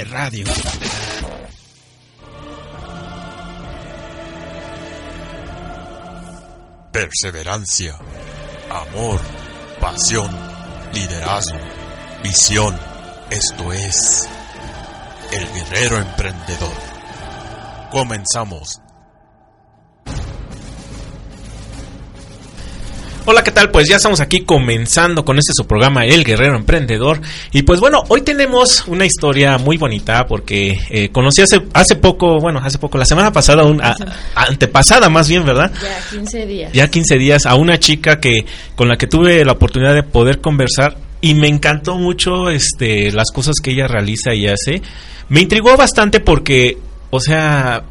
Radio. Perseverancia, amor, pasión, liderazgo, visión. Esto es El Guerrero Emprendedor. Comenzamos. Hola, ¿qué tal? Pues ya estamos aquí comenzando con este su programa El Guerrero Emprendedor. Y pues bueno, hoy tenemos una historia muy bonita porque eh, conocí hace, hace poco, bueno, hace poco, la semana pasada, un, a- antepasada más bien, ¿verdad? Ya, 15 días. Ya 15 días a una chica que con la que tuve la oportunidad de poder conversar y me encantó mucho este las cosas que ella realiza y hace. Me intrigó bastante porque, o sea,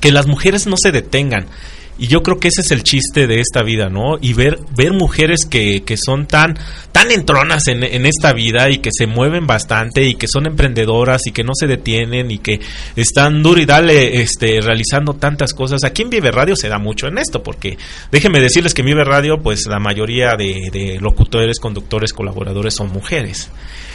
que las mujeres no se detengan. Y yo creo que ese es el chiste de esta vida, ¿no? Y ver, ver mujeres que, que son tan, tan entronas en, en esta vida y que se mueven bastante y que son emprendedoras y que no se detienen y que están duro y dale este, realizando tantas cosas. Aquí en Vive Radio se da mucho en esto, porque déjenme decirles que Vive Radio, pues la mayoría de, de locutores, conductores, colaboradores son mujeres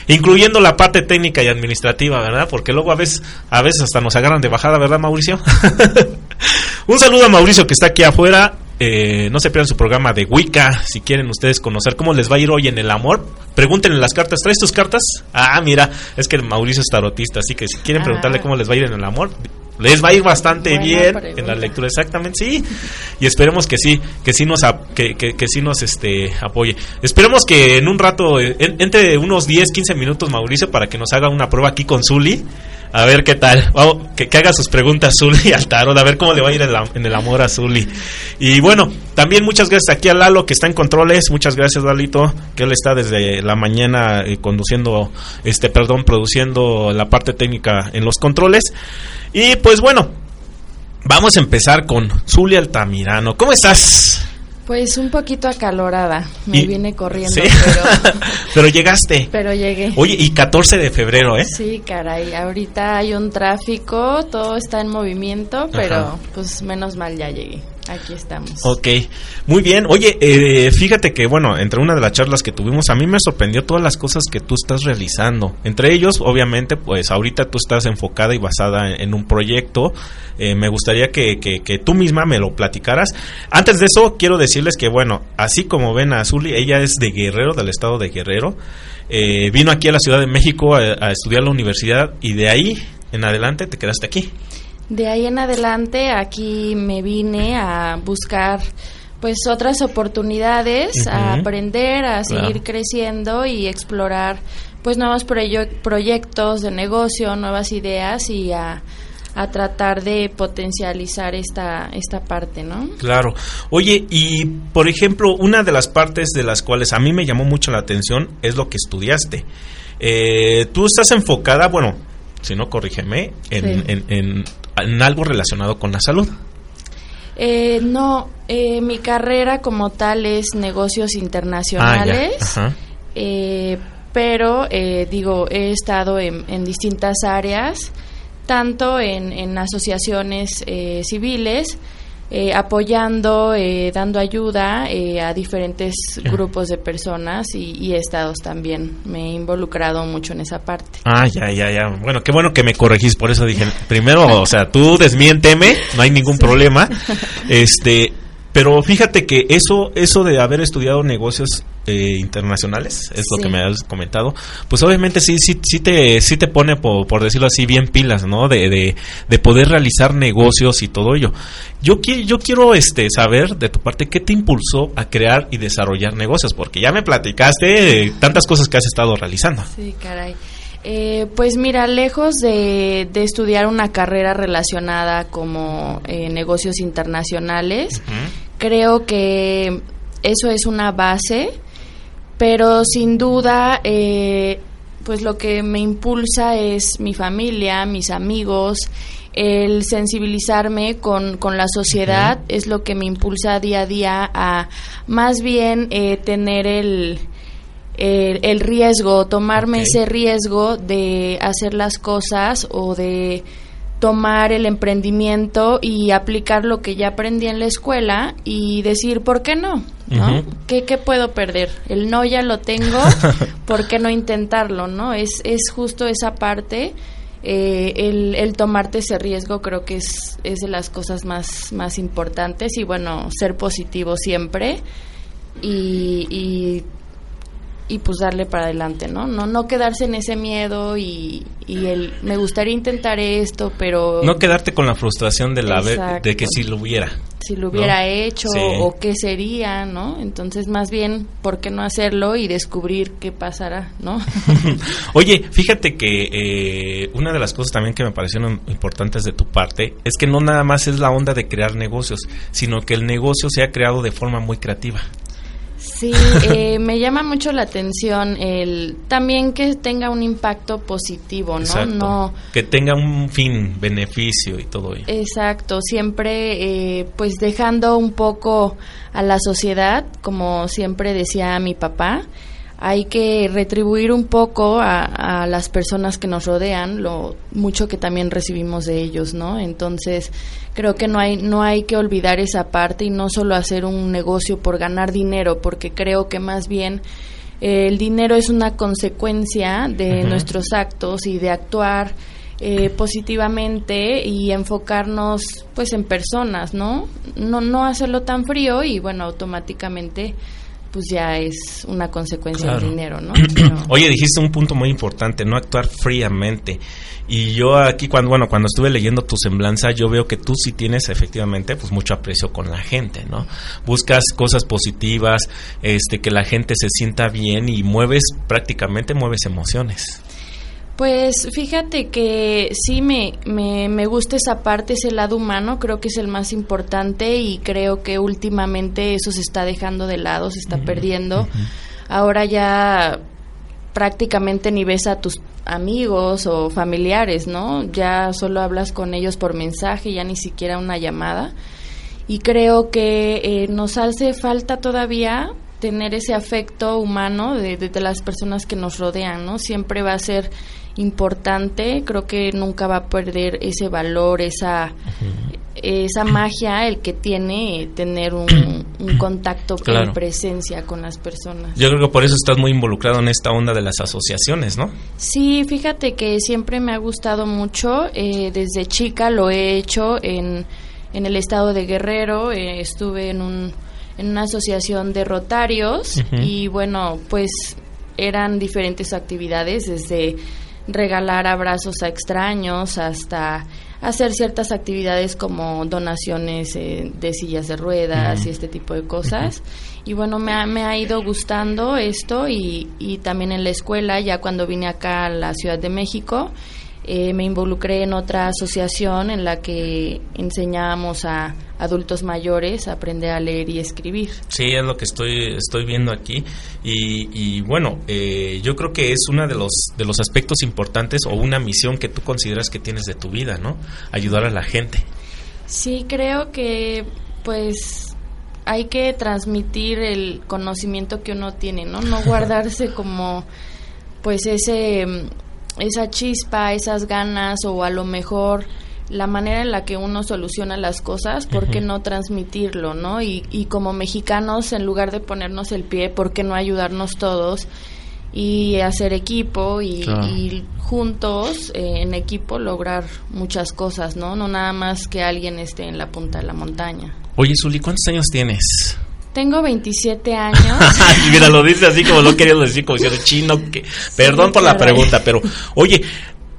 incluyendo la parte técnica y administrativa, ¿verdad? Porque luego a veces, a veces hasta nos agarran de bajada, ¿verdad, Mauricio? Un saludo a Mauricio que está aquí afuera. Eh, no se pierdan su programa de Wicca. Si quieren ustedes conocer cómo les va a ir hoy en el amor, pregúntenle las cartas. ¿Traes tus cartas? Ah, mira, es que Mauricio es tarotista, así que si quieren Ah. preguntarle cómo les va a ir en el amor, les va a ir bastante Buena bien pregunta. en la lectura, exactamente, sí. Y esperemos que sí, que sí nos, que, que, que sí nos este, apoye. Esperemos que en un rato, eh, en- entre unos 10, 15 minutos, Mauricio, para que nos haga una prueba aquí con Zuli. A ver qué tal. Vamos, que, haga sus preguntas Zuli al tarot, a ver cómo le va a ir en el amor a Zuli. Y bueno, también muchas gracias aquí a Lalo que está en controles. Muchas gracias, Lalito, que él está desde la mañana eh, conduciendo, este, perdón, produciendo la parte técnica en los controles. Y pues bueno, vamos a empezar con Zuli Altamirano. ¿Cómo estás? Pues un poquito acalorada. Me Y- vine corriendo, ¿Sí? pero, Pero llegaste. pero llegué. Oye, y 14 de febrero, ¿eh? Sí, caray. Ahorita hay un tráfico, todo está en movimiento, pero Ajá. pues menos mal ya llegué. Aquí estamos. Ok, muy bien. Oye, eh, fíjate que, bueno, entre una de las charlas que tuvimos, a mí me sorprendió todas las cosas que tú estás realizando. Entre ellos, obviamente, pues ahorita tú estás enfocada y basada en, un proyecto. Eh, me gustaría que, tú misma me lo platicaras. Antes de eso, quiero decirles que, bueno, así como ven a Zuli, ella es de Guerrero, del estado de Guerrero. Eh, vino aquí a la Ciudad de México a, a estudiar la universidad y de ahí en adelante te quedaste aquí. De ahí en adelante, aquí me vine a buscar pues otras oportunidades, a aprender, a Claro. seguir creciendo y explorar pues nuevos proye- proyectos de negocio, nuevas ideas y a, a tratar de potencializar esta, esta parte, ¿no? Claro. Oye, y por ejemplo, una de las partes de las cuales a mí me llamó mucho la atención es lo que estudiaste. Eh, tú estás enfocada, bueno, si no, corrígeme, en, Sí. en- en- en algo relacionado con la salud. Eh, no, eh, mi carrera como tal es negocios internacionales. Ah. Eh, pero eh, digo, he estado en, en distintas áreas, tanto en, en asociaciones eh, civiles, eh, apoyando, eh, dando ayuda eh, a diferentes grupos de personas y, y estados también. Me he involucrado mucho en esa parte. Ah, ya, ya, ya. Bueno, qué bueno que me corregís, por eso dije, primero, o sea, tú desmiénteme, no hay ningún problema. Este, pero fíjate que eso, eso de haber estudiado negocios eh, internacionales, es lo que me has comentado, pues obviamente sí, sí, sí te, sí te pone, por, por decirlo así, bien pilas, ¿no? De, de, de poder realizar negocios y todo ello. Yo, qui- yo quiero este, saber de tu parte qué te impulsó a crear y desarrollar negocios, porque ya me platicaste eh, tantas cosas que has estado realizando. Sí, caray. Eh, pues mira, lejos de, de estudiar una carrera relacionada como eh, negocios internacionales, creo que eso es una base, pero sin duda eh, pues lo que me impulsa es mi familia, mis amigos, el sensibilizarme con, con la sociedad es lo que me impulsa día a día a más bien eh, tener el, el, riesgo, tomarme ese riesgo de hacer las cosas o de tomar el emprendimiento y aplicar lo que ya aprendí en la escuela y decir, ¿por qué no? ¿no? ¿Qué, ¿Qué, puedo perder? El no ya lo tengo, ¿por qué no intentarlo? ¿no? Es, es justo esa parte eh, el, el, tomarte ese riesgo creo que es, es de las cosas más, más importantes y bueno, ser positivo siempre y, y, y pues darle para adelante, ¿no? No, no quedarse en ese miedo y, y el me gustaría intentar esto, pero... No quedarte con la frustración de, la de que si lo hubiera si lo hubiera hecho o qué sería, ¿no? Entonces, más bien, ¿por qué no hacerlo y descubrir qué pasará, ¿no? Oye, fíjate que eh, una de las cosas también que me parecieron importantes de tu parte es que no nada más es la onda de crear negocios, sino que el negocio se ha creado de forma muy creativa. Sí, eh, me llama mucho la atención el también que tenga un impacto positivo, ¿no? no que tenga un fin, beneficio y todo ello. Exacto, siempre eh, pues dejando un poco a la sociedad, como siempre decía mi papá, hay que retribuir un poco a, las personas que nos rodean lo mucho que también recibimos de ellos, ¿no? Entonces creo que no hay no hay que olvidar esa parte y no solo hacer un negocio por ganar dinero, porque creo que más bien eh, el dinero es una consecuencia de nuestros actos y de actuar eh, positivamente y enfocarnos pues en personas, ¿no? No no hacerlo tan frío y bueno automáticamente pues ya es una consecuencia del dinero, ¿no? Oye, dijiste un punto muy importante, no actuar fríamente. Y yo aquí cuando bueno, cuando estuve leyendo tu semblanza, yo veo que tú sí tienes efectivamente pues mucho aprecio con la gente, ¿no? Buscas cosas positivas, este que la gente se sienta bien y mueves prácticamente mueves emociones. Pues fíjate que sí me, me, gusta esa parte, ese lado humano, creo que es el más importante y creo que últimamente eso se está dejando de lado, se está perdiendo. Ahora ya prácticamente ni ves a tus amigos o familiares, ¿no? Ya solo hablas con ellos por mensaje, ya ni siquiera una llamada. Y creo que eh, nos hace falta todavía tener ese afecto humano de, de, las personas que nos rodean, ¿no? Siempre va a ser importante, creo que nunca va a perder ese valor, esa, esa magia, el que tiene tener un, contacto con presencia con las personas. Yo creo que por eso estás muy involucrado en esta onda de las asociaciones, ¿no? Sí, fíjate que siempre me ha gustado mucho, eh, desde chica lo he hecho en, en el estado de Guerrero, eh, estuve en un en una asociación de rotarios y bueno, pues eran diferentes actividades desde regalar abrazos a extraños hasta hacer ciertas actividades como donaciones eh, de sillas de ruedas y este tipo de cosas. Y bueno, me ha, me ha ido gustando esto y, y también en la escuela, ya cuando vine acá a la Ciudad de México, eh, me involucré en otra asociación en la que enseñábamos a adultos mayores a aprender a leer y escribir. Sí, es lo que estoy, estoy viendo aquí. Y, bueno, eh, yo creo que es uno de los, de los aspectos importantes o una misión que tú consideras que tienes de tu vida, ¿no? Ayudar a la gente. Sí, creo que pues hay que transmitir el conocimiento que uno tiene, ¿no? No guardarse como pues ese esa chispa, esas ganas o a lo mejor la manera en la que uno soluciona las cosas, ¿por qué no transmitirlo, no? Y, y como mexicanos, en lugar de ponernos el pie, ¿por qué no ayudarnos todos y hacer equipo y, juntos, eh, en equipo, lograr muchas cosas, ¿no? No nada más que alguien esté en la punta de la montaña. Oye, Zuli, ¿cuántos años tienes? Tengo 27 años. Mira, lo dice así como lo quería decir, como diciendo chino. Que... Perdón por la pregunta, pero oye,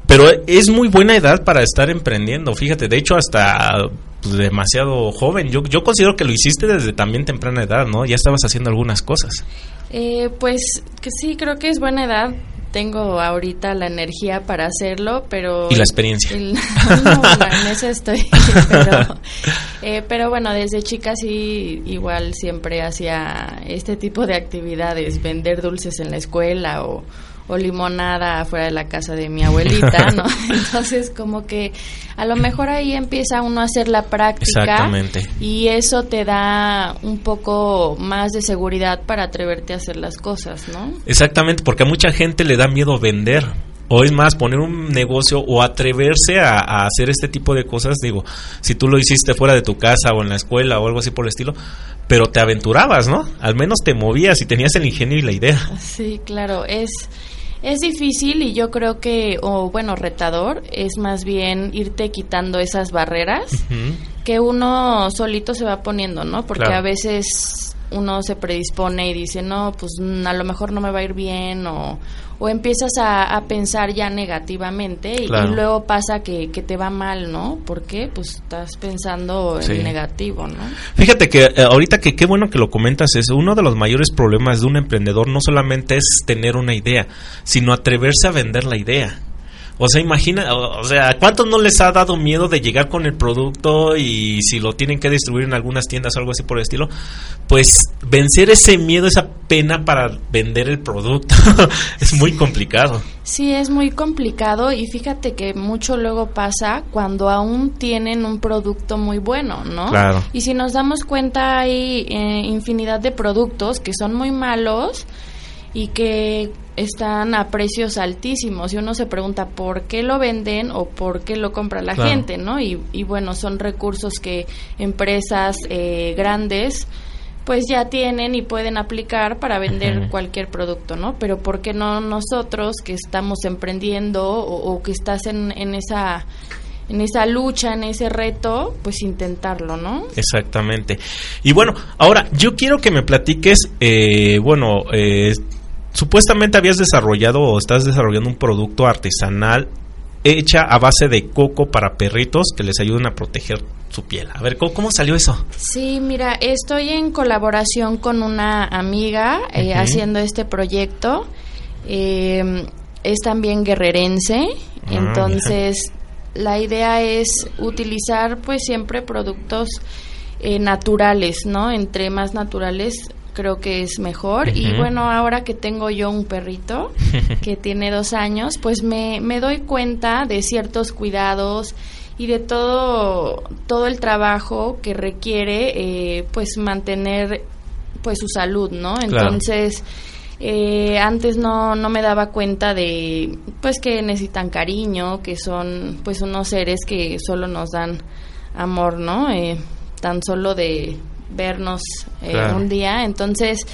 pero es muy buena edad para estar emprendiendo. Fíjate, de hecho, hasta pues, demasiado joven. Yo, yo considero que lo hiciste desde también temprana edad, ¿no? Ya estabas haciendo algunas cosas. Eh, pues que sí, creo que es buena edad tengo ahorita la energía para hacerlo, pero... ¿Y la experiencia? en eso estoy. Pero, eh, pero bueno, desde chica sí igual siempre hacía este tipo de actividades, vender dulces en la escuela o, o limonada afuera de la casa de mi abuelita, ¿no? Entonces, como que a lo mejor ahí empieza uno a hacer la práctica. Exactamente. Y eso te da un poco más de seguridad para atreverte a hacer las cosas, ¿no? Exactamente, porque a mucha gente le da miedo vender. O es más, poner un negocio o atreverse a, a, hacer este tipo de cosas, digo, si tú lo hiciste fuera de tu casa o en la escuela o algo así por el estilo, pero te aventurabas, ¿no? Al menos te movías y tenías el ingenio y la idea. Sí, claro, es es difícil y yo creo que, o bueno, retador, es más bien irte quitando esas barreras que uno solito se va poniendo, ¿no? Porque a veces uno se predispone y dice, no, pues a lo mejor no me va a ir bien o, o empiezas a, pensar ya negativamente y, luego pasa que, que, te va mal, ¿no? porque Pues estás pensando en negativo, ¿no? Fíjate que eh, ahorita que qué bueno que lo comentas, es uno de los mayores problemas de un emprendedor no solamente es tener una idea, sino atreverse a vender la idea. O sea, imagina, o, sea, ¿cuántos no les ha dado miedo de llegar con el producto y si lo tienen que distribuir en algunas tiendas o algo así por el estilo? Pues vencer ese miedo, esa pena para vender el producto es muy complicado. Sí, es muy complicado y fíjate que mucho luego pasa cuando aún tienen un producto muy bueno, ¿no? Claro. Y si nos damos cuenta hay eh, infinidad de productos que son muy malos y que están a precios altísimos y uno se pregunta por qué lo venden o por qué lo compra la gente, ¿no? Y, bueno, son recursos que empresas eh, grandes pues ya tienen y pueden aplicar para vender cualquier producto, ¿no? Pero ¿por qué no nosotros que estamos emprendiendo o, que estás en, en esa en esa lucha, en ese reto, pues intentarlo, ¿no? Exactamente. Y bueno, ahora yo quiero que me platiques, eh, bueno, eh, supuestamente habías desarrollado o estás desarrollando un producto artesanal hecha a base de coco para perritos que les ayuden a proteger su piel. A ver, ¿cómo, salió eso? Sí, mira, estoy en colaboración con una amiga eh, haciendo este proyecto. Eh, es también guerrerense, ah, entonces la idea es utilizar pues siempre productos eh, naturales, ¿no? Entre más naturales creo que es mejor. Y bueno, ahora que tengo yo un perrito que tiene dos años, pues me, me doy cuenta de ciertos cuidados y de todo todo el trabajo que requiere eh, pues mantener pues su salud no entonces eh, antes no, no me daba cuenta de pues que necesitan cariño que son pues unos seres que solo nos dan amor no eh, tan solo de vernos eh, un día. Entonces,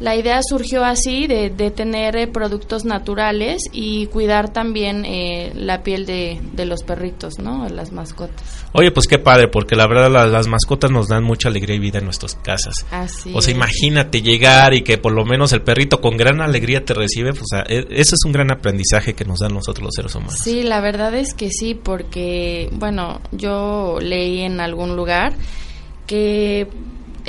la idea surgió así de, de tener eh, productos naturales y cuidar también eh, la piel de, de, los perritos, ¿no? Las mascotas. Oye, pues qué padre, porque la verdad las mascotas nos dan mucha alegría y vida en nuestras casas. Así o sea, imagínate llegar y que por lo menos el perrito con gran alegría te recibe, pues e, eso es un gran aprendizaje que nos dan nosotros los seres humanos. Sí, la verdad es que sí, porque, bueno, yo leí en algún lugar que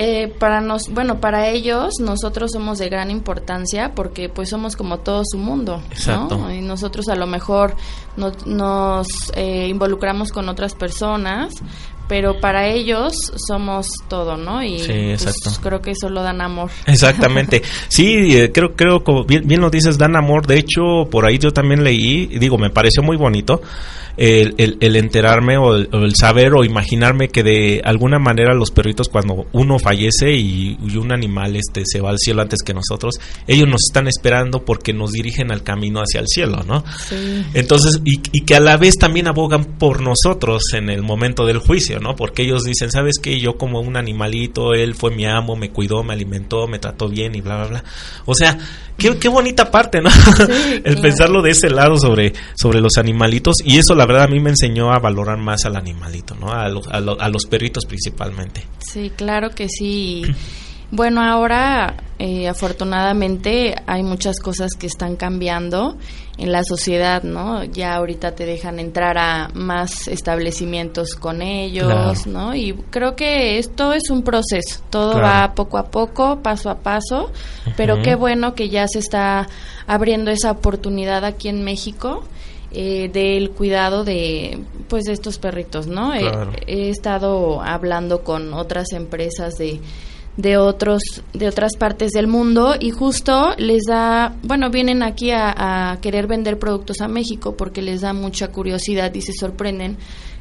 eh, para nos, bueno, para ellos nosotros somos de gran importancia porque pues somos como todo su mundo, ¿no? Y nosotros a lo mejor nos eh, involucramos con otras personas, pero para ellos somos todo, ¿no? Y pues, creo que eso lo dan amor. Exactamente. Sí, eh, creo, creo, como bien, bien lo dices, dan amor. De hecho, por ahí yo también leí, digo, me pareció muy bonito el, el, enterarme o el, saber o imaginarme que de alguna manera los perritos cuando uno fallece y, un animal este se va al cielo antes que nosotros, ellos nos están esperando porque nos dirigen al camino hacia el cielo, ¿no? Entonces, y, y, que a la vez también abogan por nosotros en el momento del juicio, ¿no? Porque ellos dicen, ¿sabes qué? Yo como un animalito, él fue mi amo, me cuidó, me alimentó, me trató bien y bla, bla, bla. O sea, qué, qué bonita parte, ¿no? el pensarlo de ese lado sobre, sobre los animalitos y eso la verdad a mí me enseñó a valorar más al animalito, ¿no? A, a, los perritos principalmente. Sí, claro que sí. Bueno, ahora eh, afortunadamente hay muchas cosas que están cambiando en la sociedad, ¿no? Ya ahorita te dejan entrar a más establecimientos con ellos, ¿no? Y creo que esto es un proceso, todo va poco a poco, paso a paso, pero qué bueno que ya se está abriendo esa oportunidad aquí en México eh, del cuidado de pues estos perritos no he, estado hablando con otras empresas de de otros de otras partes del mundo y justo les da bueno vienen aquí a, querer vender productos a México porque les da mucha curiosidad y se sorprenden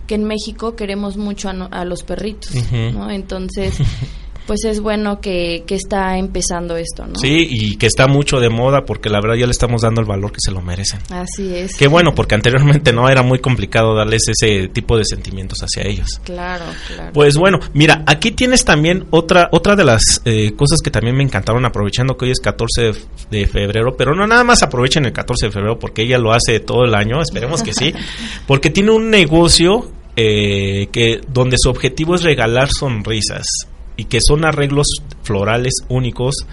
que en México queremos mucho a, los perritos ¿no? entonces pues es bueno que, que, está empezando esto, ¿no? Sí, y que está mucho de moda porque la verdad ya le estamos dando el valor que se lo merecen. Así es. Qué bueno, porque anteriormente no era muy complicado darles ese tipo de sentimientos hacia ellos. Claro, claro. Pues bueno, mira, aquí tienes también otra otra de las eh, cosas que también me encantaron aprovechando que hoy es 14 de febrero, pero no nada más aprovechen el 14 de febrero porque ella lo hace todo el año, esperemos que sí, porque tiene un negocio eh, que donde su objetivo es regalar sonrisas y que son arreglos florales únicos.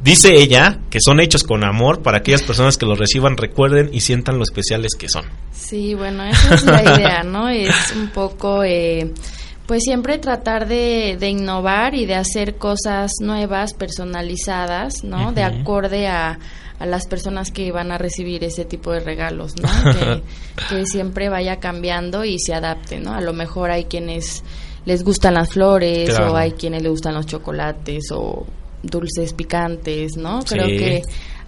Dice ella que son hechos con amor para aquellas personas que los reciban recuerden y sientan lo especiales que son. Sí, bueno, esa es la idea, ¿no? Es un poco, eh, pues siempre tratar de, innovar y de hacer cosas nuevas, personalizadas, ¿no? De acorde a, a las personas que van a recibir ese tipo de regalos, ¿no? Que, que siempre vaya cambiando y se adapte, ¿no? A lo mejor hay quienes les gustan las flores o hay quienes les gustan los chocolates o dulces picantes, ¿no? Creo que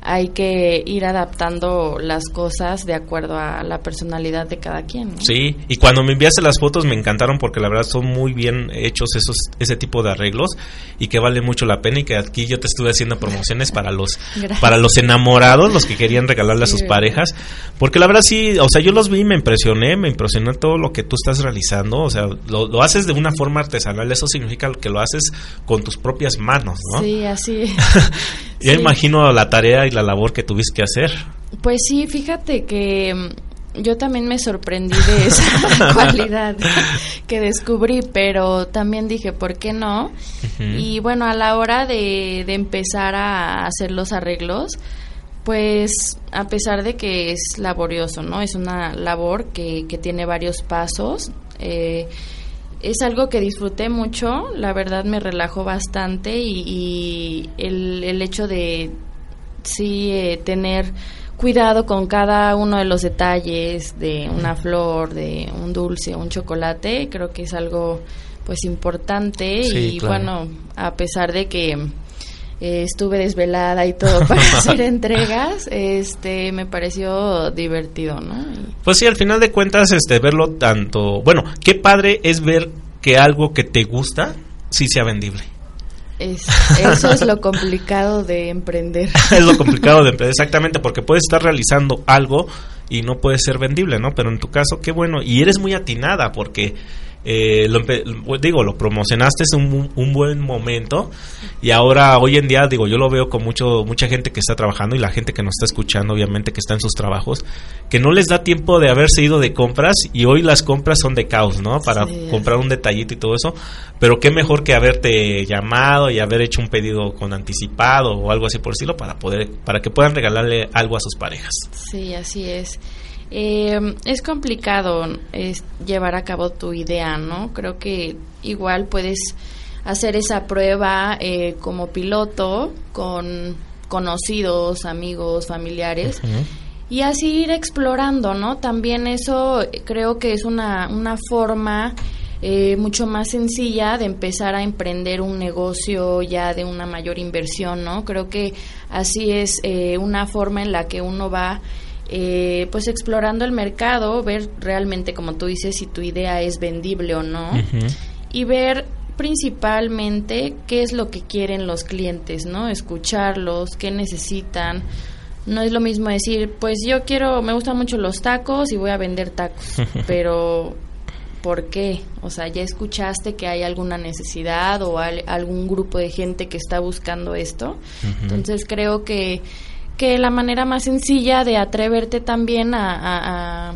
hay que ir adaptando las cosas de acuerdo a la personalidad de cada quien. Sí, y cuando me enviaste las fotos me encantaron porque la verdad son muy bien hechos esos ese tipo de arreglos y que vale mucho la pena y que aquí yo te estuve haciendo promociones para los para los enamorados, los que querían regalarle a sus parejas, porque la verdad sí, o sea, yo los vi y me impresioné, me impresionó todo lo que tú estás realizando, o sea, lo, lo haces de una forma artesanal, eso significa que lo haces con tus propias manos, ¿no? Sí, así. Yo imagino la tarea y la labor que tuviste que hacer. Pues sí, fíjate que mm, yo también me sorprendí de esa cualidad que descubrí, pero también dije, ¿por qué no? Y bueno, a la hora de, de, empezar a hacer los arreglos, pues a pesar de que es laborioso, ¿no? Es una labor que, que tiene varios pasos. Eh, es algo que disfruté mucho, la verdad me relajó bastante y, el, el, hecho de sí eh, tener cuidado con cada uno de los detalles de una flor, de un dulce, un chocolate, creo que es algo pues importante y bueno, a pesar de que eh, estuve desvelada y todo para hacer entregas, este me pareció divertido, ¿no? Pues sí, al final de cuentas, este verlo tanto, bueno, qué padre es ver que algo que te gusta sí sea vendible. eso es lo complicado de emprender. es lo complicado de emprender, exactamente, porque puedes estar realizando algo y no puede ser vendible, ¿no? Pero en tu caso, qué bueno. Y eres muy atinada porque eh, lo, digo, lo promocionaste en un, un, buen momento y ahora hoy en día, digo, yo lo veo con mucho mucha gente que está trabajando y la gente que nos está escuchando, obviamente, que está en sus trabajos, que no les da tiempo de haberse ido de compras y hoy las compras son de caos, ¿no? Para comprar un detallito y todo eso, pero qué mejor que haberte llamado y haber hecho un pedido con anticipado o algo así por estilo para poder para que puedan regalarle algo a sus parejas. Sí, así es. Eh, es complicado es llevar a cabo tu idea, ¿no? Creo que igual puedes hacer esa prueba eh, como piloto con conocidos, amigos, familiares. Y así ir explorando, ¿no? También eso creo que es una, una forma eh, mucho más sencilla de empezar a emprender un negocio ya de una mayor inversión, ¿no? Creo que así es eh, una forma en la que uno va eh, pues explorando el mercado, ver realmente, como tú dices, si tu idea es vendible o no, y ver principalmente qué es lo que quieren los clientes, ¿no? Escucharlos, qué necesitan. No es lo mismo decir, pues yo quiero, me gustan mucho los tacos y voy a vender tacos, pero ¿por qué? O sea, ya escuchaste que hay alguna necesidad o algún grupo de gente que está buscando esto. Entonces creo que que la manera más sencilla de atreverte también a,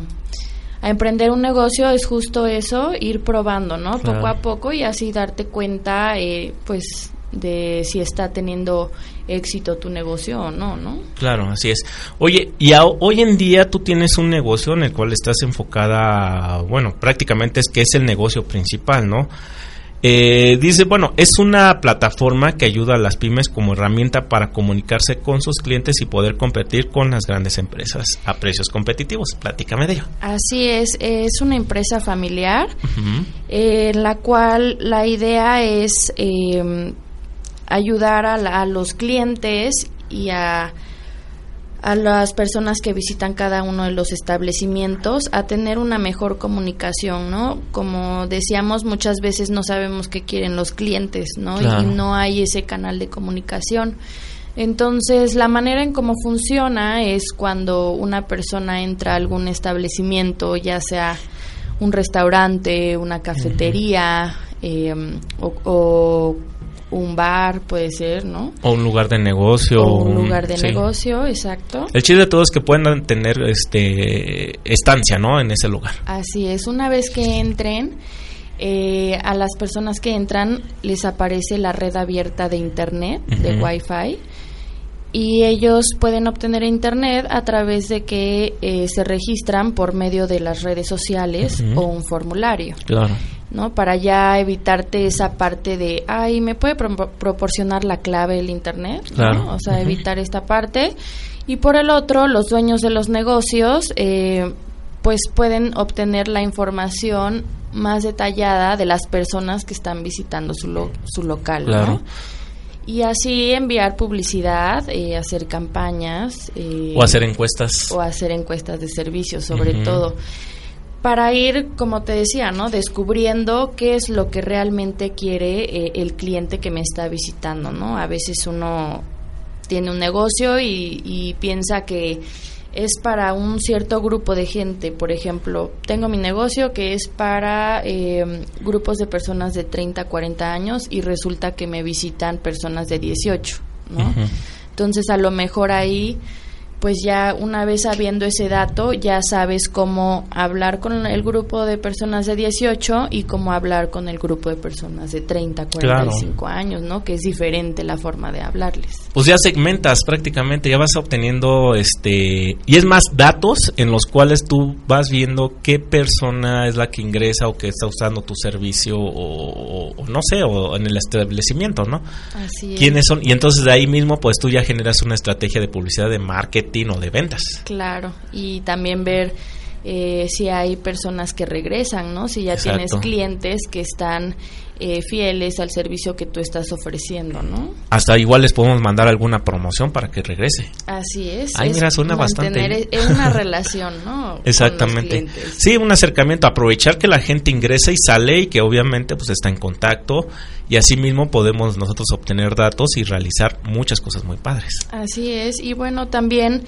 a, emprender un negocio es justo eso, ir probando, ¿no? Poco a poco y así darte cuenta, eh, pues, de si está teniendo éxito tu negocio o no, ¿no? Claro, así es. Oye, y hoy en día tú tienes un negocio en el cual estás enfocada, bueno, prácticamente es que es el negocio principal, ¿no? Eh, dice, bueno, es una plataforma que ayuda a las pymes como herramienta para comunicarse con sus clientes y poder competir con las grandes empresas a precios competitivos. Platícame de ello. Así es, es una empresa familiar en la cual la idea es... Eh, ayudar a, a los clientes y a a las personas que visitan cada uno de los establecimientos a tener una mejor comunicación, ¿no? Como decíamos, muchas veces no sabemos qué quieren los clientes, ¿no? Y no hay ese canal de comunicación. Entonces, la manera en cómo funciona es cuando una persona entra a algún establecimiento, ya sea un restaurante, una cafetería eh, o, o un bar puede ser, ¿no? O un lugar de negocio. O un lugar de negocio, exacto. El chiste de todo es que puedan tener este estancia, ¿no? En ese lugar. Así es. Una vez que entren, eh, a las personas que entran les aparece la red abierta de internet, de Wi-Fi y ellos pueden obtener internet a través de que eh, se registran por medio de las redes sociales o un formulario. Claro. ¿No? Para ya evitarte esa parte de, ay, ¿me puede proporcionar la clave del Internet? O sea, evitar esta parte. Y por el otro, los dueños de los negocios, eh, pues pueden obtener la información más detallada de las personas que están visitando su, su local, ¿no? Y así enviar publicidad, eh, hacer campañas. Eh, o hacer encuestas. O hacer encuestas de servicios, sobre todo para ir, como te decía, ¿no? Descubriendo qué es lo que realmente quiere eh, el cliente que me está visitando, ¿no? A veces uno tiene un negocio y, piensa que es para un cierto grupo de gente. Por ejemplo, tengo mi negocio que es para eh, grupos de personas de 30, 40 años y resulta que me visitan personas de 18, ¿no? Entonces, a lo mejor ahí pues ya una vez sabiendo ese dato, ya sabes cómo hablar con el grupo de personas de 18 y cómo hablar con el grupo de personas de 30, 45 años, ¿no? Que es diferente la forma de hablarles. Pues ya segmentas prácticamente, ya vas obteniendo este y es más datos en los cuales tú vas viendo qué persona es la que ingresa o que está usando tu servicio o, no sé, o en el establecimiento, ¿no? Así es. ¿Quiénes son? Y entonces de ahí mismo pues tú ya generas una estrategia de publicidad de marketing de ventas. Claro, y también ver eh, si hay personas que regresan, ¿no? Si ya tienes clientes que están eh, fieles al servicio que tú estás ofreciendo, ¿no? Hasta igual les podemos mandar alguna promoción para que regrese. Así es. Ay, mira, suena bastante. Es una relación, ¿no? Exactamente. Sí, un acercamiento, aprovechar que la gente ingresa y sale y que obviamente pues está en contacto y así mismo podemos nosotros obtener datos y realizar muchas cosas muy padres. Así es, y bueno, también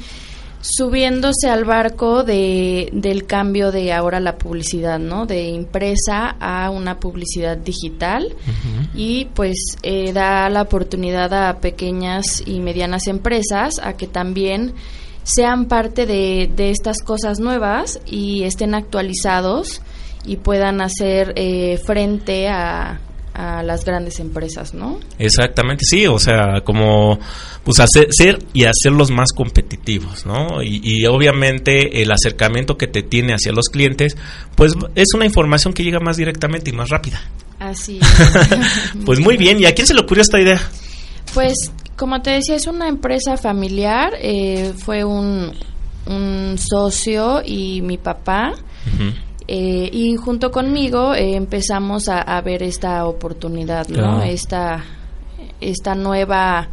subiéndose al barco de, del cambio de ahora la publicidad, ¿no? De impresa a una publicidad digital y pues eh, da la oportunidad a pequeñas y medianas empresas a que también sean parte de, de estas cosas nuevas y estén actualizados y puedan hacer eh, frente a, a las grandes empresas, ¿no? Exactamente, sí, o sea, como pues hacer ser y hacerlos más competitivos, ¿no? Y, obviamente el acercamiento que te tiene hacia los clientes, pues es una información que llega más directamente y más rápida. Así. pues muy bien, ¿y a quién se le ocurrió esta idea? Pues como te decía, es una empresa familiar, eh, fue un, un socio y mi papá. Eh, y junto conmigo eh, empezamos a, ver esta oportunidad, ¿no? Esta, esta nueva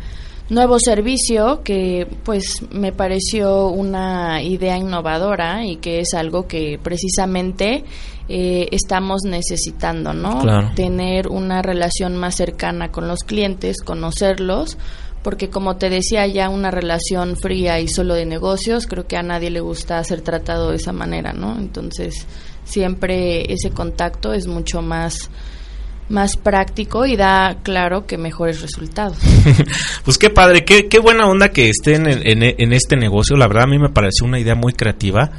nuevo servicio que pues me pareció una idea innovadora y que es algo que precisamente eh, estamos necesitando, ¿no? Tener una relación más cercana con los clientes, conocerlos, porque como te decía ya una relación fría y solo de negocios, creo que a nadie le gusta ser tratado de esa manera, ¿no? Entonces siempre ese contacto es mucho más más práctico y da, claro, que mejores resultados. pues qué padre, qué, qué buena onda que estén en, en, este negocio. La verdad a mí me pareció una idea muy creativa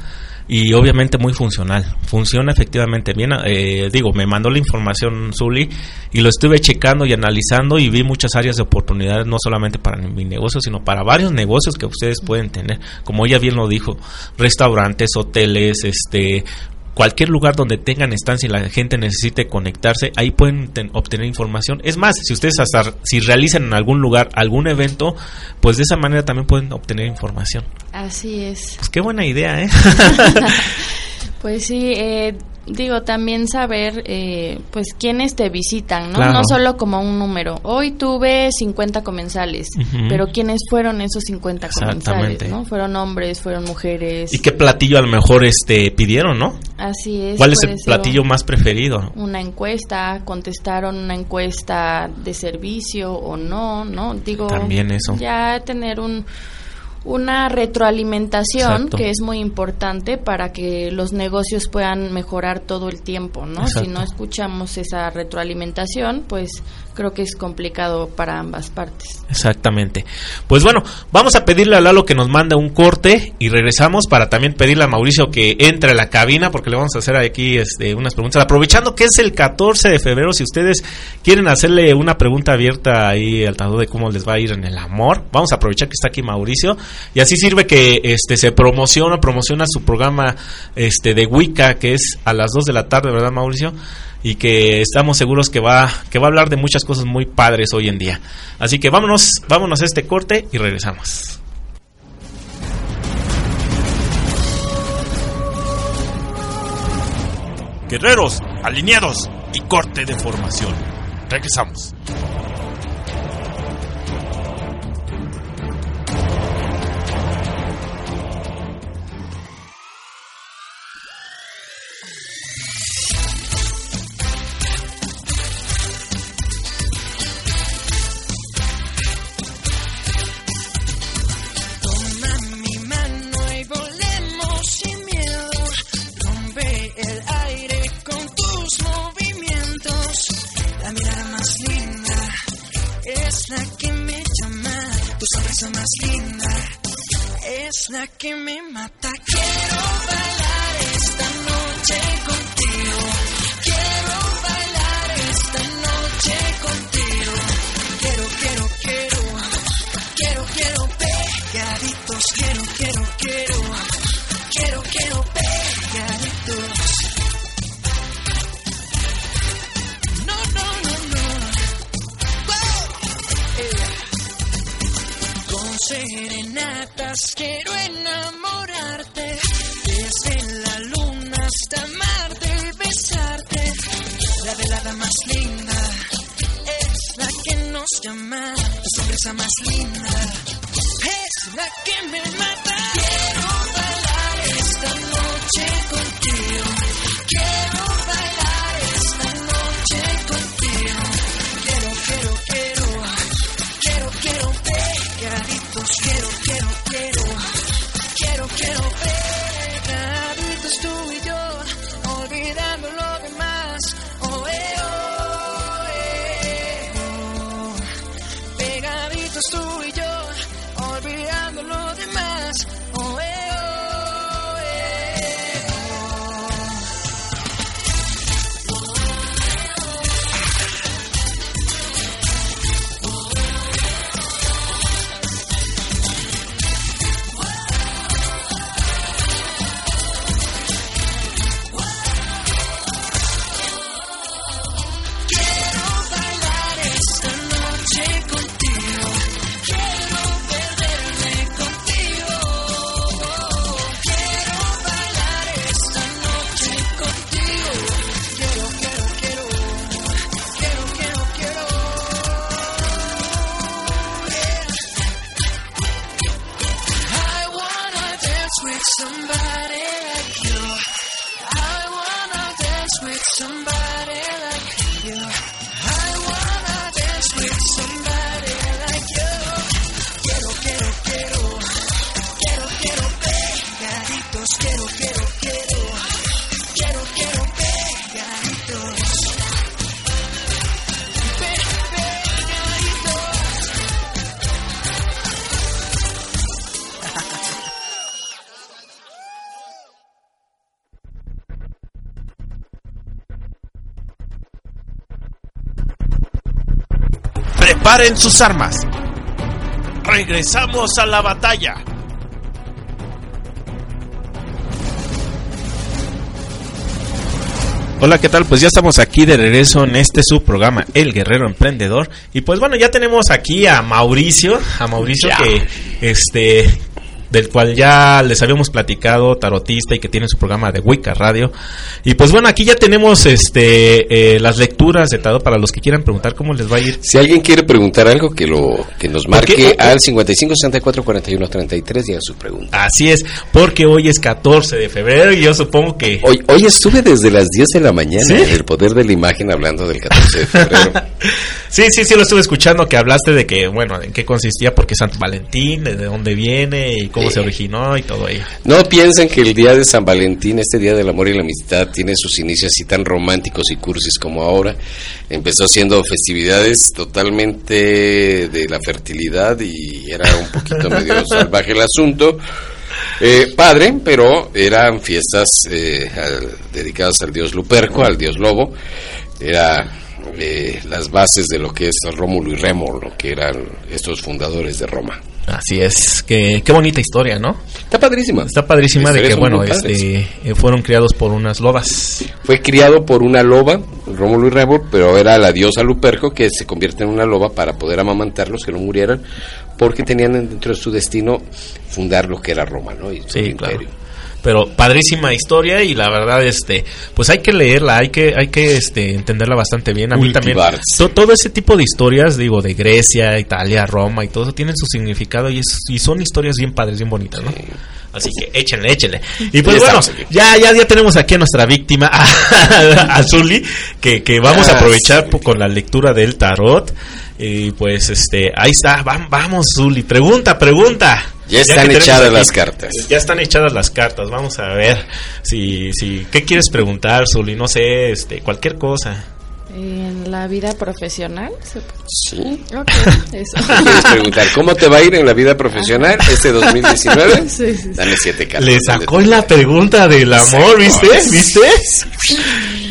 y obviamente muy funcional. Funciona efectivamente bien. Eh, digo, me mandó la información Zully y lo estuve checando y analizando y vi muchas áreas de oportunidades, no solamente para mi negocio, sino para varios negocios que ustedes pueden tener. Como ella bien lo dijo, restaurantes, hoteles, este cualquier lugar donde tengan estancia y la gente necesite conectarse, ahí pueden obtener información. Es más, si ustedes hasta si realizan en algún lugar algún evento, pues de esa manera también pueden obtener información. Así es. Pues qué buena idea, ¿eh? pues sí, eh, digo, también saber, eh, pues, quiénes te visitan, ¿no? Claro. No solo como un número. Hoy tuve 50 comensales, pero ¿quiénes fueron esos 50 Exactamente. comensales, no? Fueron hombres, fueron mujeres. ¿Y qué platillo a lo mejor este pidieron, no? Así es. ¿Cuál es el platillo más preferido? Una encuesta, contestaron una encuesta de servicio o no, ¿no? Digo, También eso. ya tener un una retroalimentación Exacto. que es muy importante para que los negocios puedan mejorar todo el tiempo, ¿no? Exacto. Si no escuchamos esa retroalimentación, pues creo que es complicado para ambas partes. Exactamente. Pues bueno, vamos a pedirle a Lalo que nos mande un corte y regresamos para también pedirle a Mauricio que entre a la cabina porque le vamos a hacer aquí este, unas preguntas. Aprovechando que es el 14 de febrero, si ustedes quieren hacerle una pregunta abierta ahí al tanto de cómo les va a ir en el amor, vamos a aprovechar que está aquí Mauricio y así sirve que este se promociona, promociona su programa este de Wicca que es a las 2 de la tarde, ¿verdad Mauricio? y que estamos seguros que va que va a hablar de muchas cosas muy padres hoy en día. Así que vámonos, vámonos a este corte y regresamos. Guerreros, alineados y corte de formación. Regresamos. Preparen sus armas. Regresamos a la batalla. Hola, ¿qué tal? Pues ya estamos aquí de regreso en este su programa El Guerrero Emprendedor y pues bueno, ya tenemos aquí a Mauricio, a Mauricio Ya. que este del cual ya les habíamos platicado, tarotista y que tiene su programa de Wicca Radio. Y pues bueno, aquí ya tenemos este eh, las lecturas de tarot para los que quieran preguntar cómo les va a ir. Si alguien quiere preguntar algo, que lo que nos marque al 55 64 41 33 y haga su pregunta. Así es, porque hoy es 14 de febrero y yo supongo que... Hoy, hoy estuve desde las 10 de la mañana ¿Sí? en el poder de la imagen hablando del 14 de febrero. Sí, sí, sí, lo estuve escuchando que hablaste de que, bueno, en qué consistía, porque Santo Valentín, de dónde viene y cómo Sí. se originó y todo ello. No piensen que el día de San Valentín, este día del amor y la amistad, tiene sus inicios así tan románticos y cursis como ahora. Empezó siendo festividades totalmente de la fertilidad y era un poquito medio salvaje el asunto. Eh, padre, pero eran fiestas eh, al- dedicadas al dios Luperco, al dios lobo. Era eh, las bases de lo que es Rómulo y Remo, lo que eran estos fundadores de Roma. Así es, que qué bonita historia, ¿no? Está padrísima. Está padrísima de que, bueno, este, eh, fueron criados por unas lobas. Fue criado por una loba, Rómulo y Remo, pero era la diosa Luperco que se convierte en una loba para poder amamantarlos, que no murieran, porque tenían dentro de su destino fundar lo que era Roma, ¿no? Y su Sí, claro. Pero padrísima historia y la verdad, este, pues hay que leerla, hay que, hay que, este, entenderla bastante bien. A mí también, todo ese tipo de historias, digo, de Grecia, Italia, Roma y todo eso, tienen su significado y, es- y son historias bien padres, bien bonitas, ¿no? Así que échenle, échenle. Y pues Ya bueno, ya, ya, ya tenemos aquí a nuestra víctima, a Zuli, que, que vamos a Ah, aprovechar con la lectura del tarot. Y pues, este, ahí está, vam- vamos, Zuli, pregunta, pregunta. Ya están echadas aquí- las cartas. ya están echadas las cartas. Vamos a ver si, si, ¿qué quieres preguntar, Zuli? No sé, este, cualquier cosa. En la vida profesional. se- ¿Sí? Ok, eso. ¿Quieres preguntar cómo te va a ir en la vida profesional este 2019? Sí, sí, sí. Dale siete cartas. Le sacó la pregunta del amor, ¿viste? ¿Viste?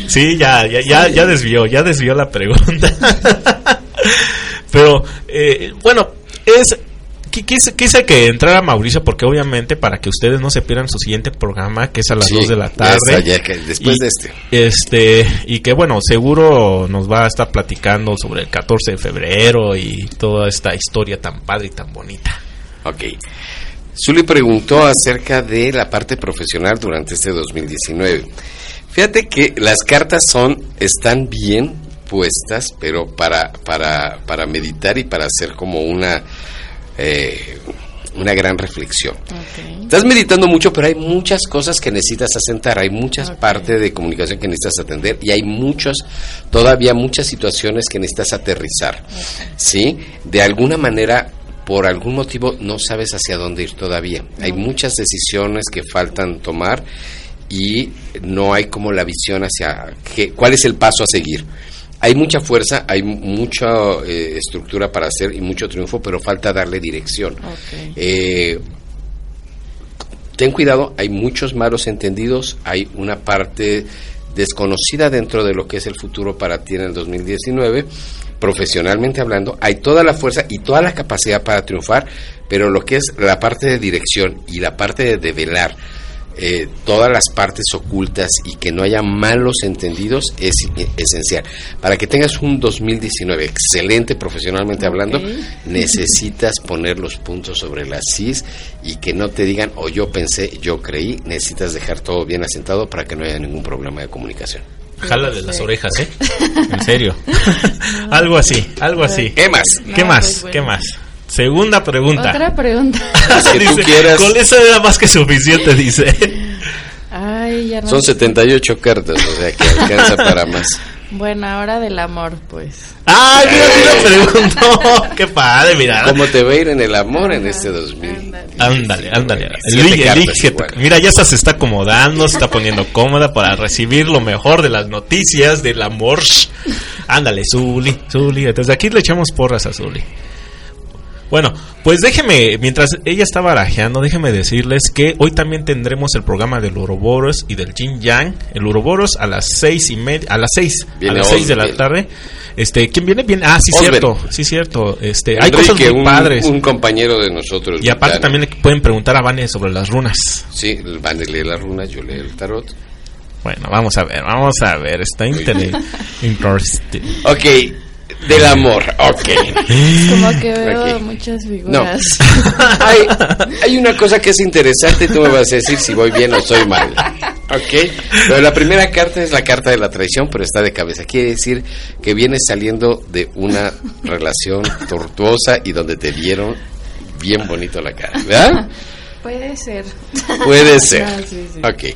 Sí, ya, ya, ya, ya desvió, ya desvió la pregunta. Pero, eh, bueno, es... qui- Quise, quise que entrara Mauricio porque obviamente para que ustedes no se pierdan su siguiente programa que es a las Sí, 2 de la tarde. ya después Y- de este. Este, y que bueno, seguro nos va a estar platicando sobre el 14 de febrero y toda esta historia tan padre y tan bonita. Ok. Zuli preguntó acerca de la parte profesional durante este 2019. Fíjate que las cartas son, están bien puestas, pero para, para, para meditar y para hacer como una, eh, una gran reflexión. Estás meditando mucho, pero hay muchas cosas que necesitas asentar, hay muchas partes de comunicación que necesitas atender y hay muchos, todavía muchas situaciones que necesitas aterrizar. ¿Sí? De alguna manera, por algún motivo, no sabes hacia dónde ir todavía. Hay muchas decisiones que faltan tomar y no hay como la visión hacia qué, cuál es el paso a seguir. Hay mucha fuerza, hay mu- mucha eh, estructura para hacer y mucho triunfo, pero falta darle dirección. Eh, ten cuidado, hay muchos malos entendidos, hay una parte desconocida dentro de lo que es el futuro para ti en el 2019, profesionalmente hablando, hay toda la fuerza y toda la capacidad para triunfar, pero lo que es la parte de dirección y la parte de develar eh, todas las partes ocultas y que no haya malos entendidos es eh, esencial. Para que tengas un 2019 excelente profesionalmente hablando, necesitas poner los puntos sobre las cis y que no te digan o yo pensé, yo creí, necesitas dejar todo bien asentado para que no haya ningún problema de comunicación. Jala de las orejas, ¿eh? En serio. algo así, algo así. ¿Qué más? ¿Qué más? pues. ¿Qué más? Segunda pregunta. Otra pregunta. que tú Dice, quieras. Con eso era más que suficiente, dice. Ay, ya no. Son 78 cartas, o sea que alcanza para más. Bueno, ahora del amor, pues. ¡Ay, mira, mira, preguntó! ¡Qué padre, mira! ¿Cómo te va a ir en el amor en este 2000? Ándale, ándale. Siete Elige, cartas elige. Mira, ya se está acomodando, se está poniendo cómoda para recibir lo mejor de las noticias del amor. Ándale, Zuli, Zuli. Desde aquí le echamos porras a Zuli. Bueno, pues déjeme, mientras ella está barajeando, déjeme decirles que hoy también tendremos el programa del Uroboros y del Jin Yang. El Uroboros a las seis y media, a las seis, a las seis de la tarde. Este, ¿quién viene? Bien, ah, sí, Osbel. cierto, sí, cierto. Este, hay cosas muy un, padres. un compañero de nosotros. Y aparte también le pueden preguntar a Vane sobre las runas. Sí, van a leer las runas, yo leo el tarot. Bueno, vamos a ver, vamos a ver. Está inter- interesting. Ok, Del amor, ok. Como que veo Ok. muchas No. figuras. hay, hay una cosa que es interesante, tú me vas a decir si voy bien o soy mal. ¿Ok? Pero la primera carta es la carta de la traición, pero está de cabeza. Quiere decir que vienes saliendo de una relación tortuosa y donde te vieron bien bonito la cara, ¿verdad? Puede ser. Puede ser. Ah, sí, sí. Ok.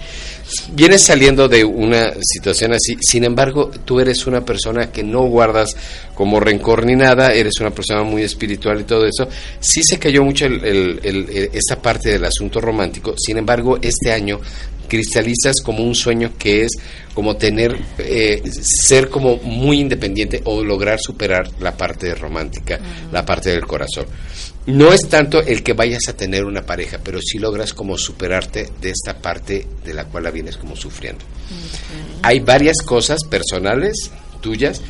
Vienes saliendo de una situación así, sin embargo, tú eres una persona que no guardas como rencor ni nada, eres una persona muy espiritual y todo eso. Sí se cayó mucho el- el- el- esta parte del asunto romántico, sin embargo, este año cristalizas como un sueño que es como tener, eh, ser como muy independiente o lograr superar la parte romántica, la parte del corazón. No es tanto el que vayas a tener una pareja, pero sí logras como superarte de esta parte de la cual la vienes como sufriendo. Hay varias cosas personales tuyas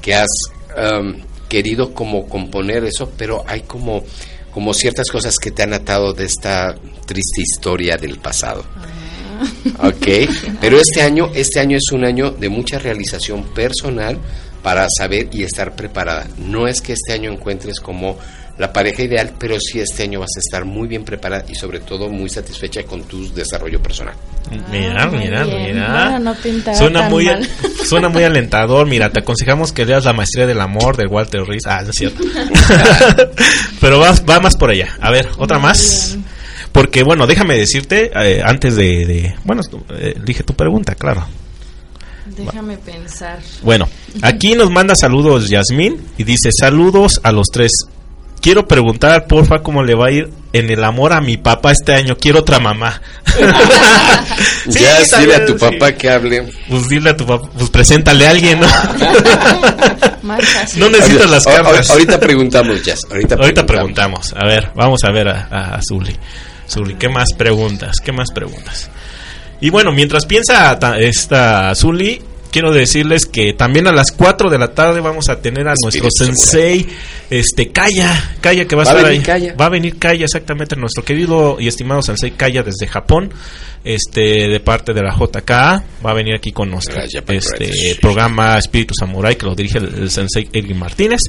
que has um, querido como componer eso, pero hay como, como ciertas cosas que te han atado de esta triste historia del pasado. Ok, pero este año, este año es un año de mucha realización personal para saber y estar preparada. No es que este año encuentres como la pareja ideal, pero sí este año vas a estar muy bien preparada y sobre todo muy satisfecha con tu desarrollo personal. Mira, Ah, mira, bien. mira. Bueno, no pintaba suena tan muy mal. suena muy alentador. Mira, te aconsejamos que leas La maestría del amor de Walter Rees. Ah, es cierto. Pero va, va más por allá. A ver, otra Muy más. bien. Porque bueno, déjame decirte eh, antes de, de- bueno, eh, dije tu pregunta, claro. Déjame pensar. Bueno, aquí nos manda saludos Yasmín y dice saludos a los tres. Quiero preguntar, porfa, cómo le va a ir en el amor a mi papá este año. Quiero otra mamá. Sí, ya dile a tu sí. papá que hable. Pues dile a tu papá, pues preséntale a alguien, ¿no? No necesitas las cartas. Ahorita preguntamos, Jazz. Ahorita, Ahorita preguntamos. A ver, vamos a ver a, a, a Zuli. Zuli, ¿qué más preguntas? ¿Qué más preguntas? Y bueno, mientras piensa ta- esta Zuli, quiero decirles que también a las 4 de la tarde vamos a tener a nuestro sensei, este Kaya, Kaya que va a Va a estar venir ahí. Kaya. Va a venir Kaya, exactamente, nuestro querido y estimado sensei Kaya desde Japón, este de parte de la JKA, va a venir aquí con nuestro este programa Espíritu Samurai que lo dirige el, el sensei Edwin Martínez.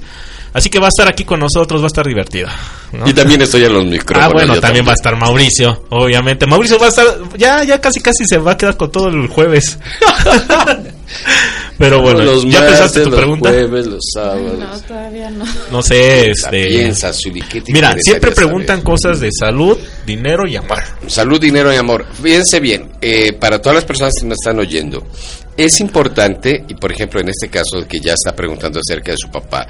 Así que va a estar aquí con nosotros, va a estar divertido. ¿no? Y también estoy en los micrófonos. Ah, bueno, yo también va a estar Mauricio, obviamente. Mauricio va a estar, ya, ya casi casi se va a quedar con todo el jueves. Pero bueno, los ¿ya martes, pensaste tu los pregunta? jueves, los sábados. no, todavía no. No sé, este... Piensa, Zuli, ¿qué te Mira, siempre saber? preguntan cosas de salud, dinero y amor. Salud, dinero y amor. Fíjense bien, eh, para todas las personas que nos están oyendo, es importante, y por ejemplo en este caso que ya está preguntando acerca de su papá,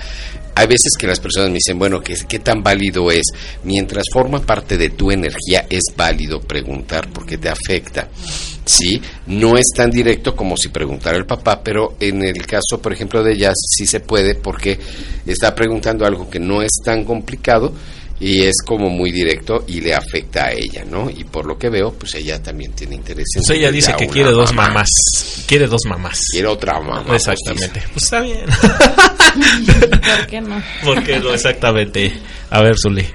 hay veces que las personas me dicen, bueno, ¿qué, tan válido es? Mientras forma parte de tu energía, es válido preguntar porque te afecta. Sí, no es tan directo como si preguntara el papá, pero en el caso, por ejemplo, de ella sí se puede porque está preguntando algo que no es tan complicado y es como muy directo y le afecta a ella, ¿no? Y por lo que veo, pues ella también tiene interés en Pues ella dice que quiere dos mamá. mamás. Quiere dos mamás. Quiere otra mamá. Exactamente. Pues está bien. ¿Por qué no? Porque lo exactamente. A ver, Zuli.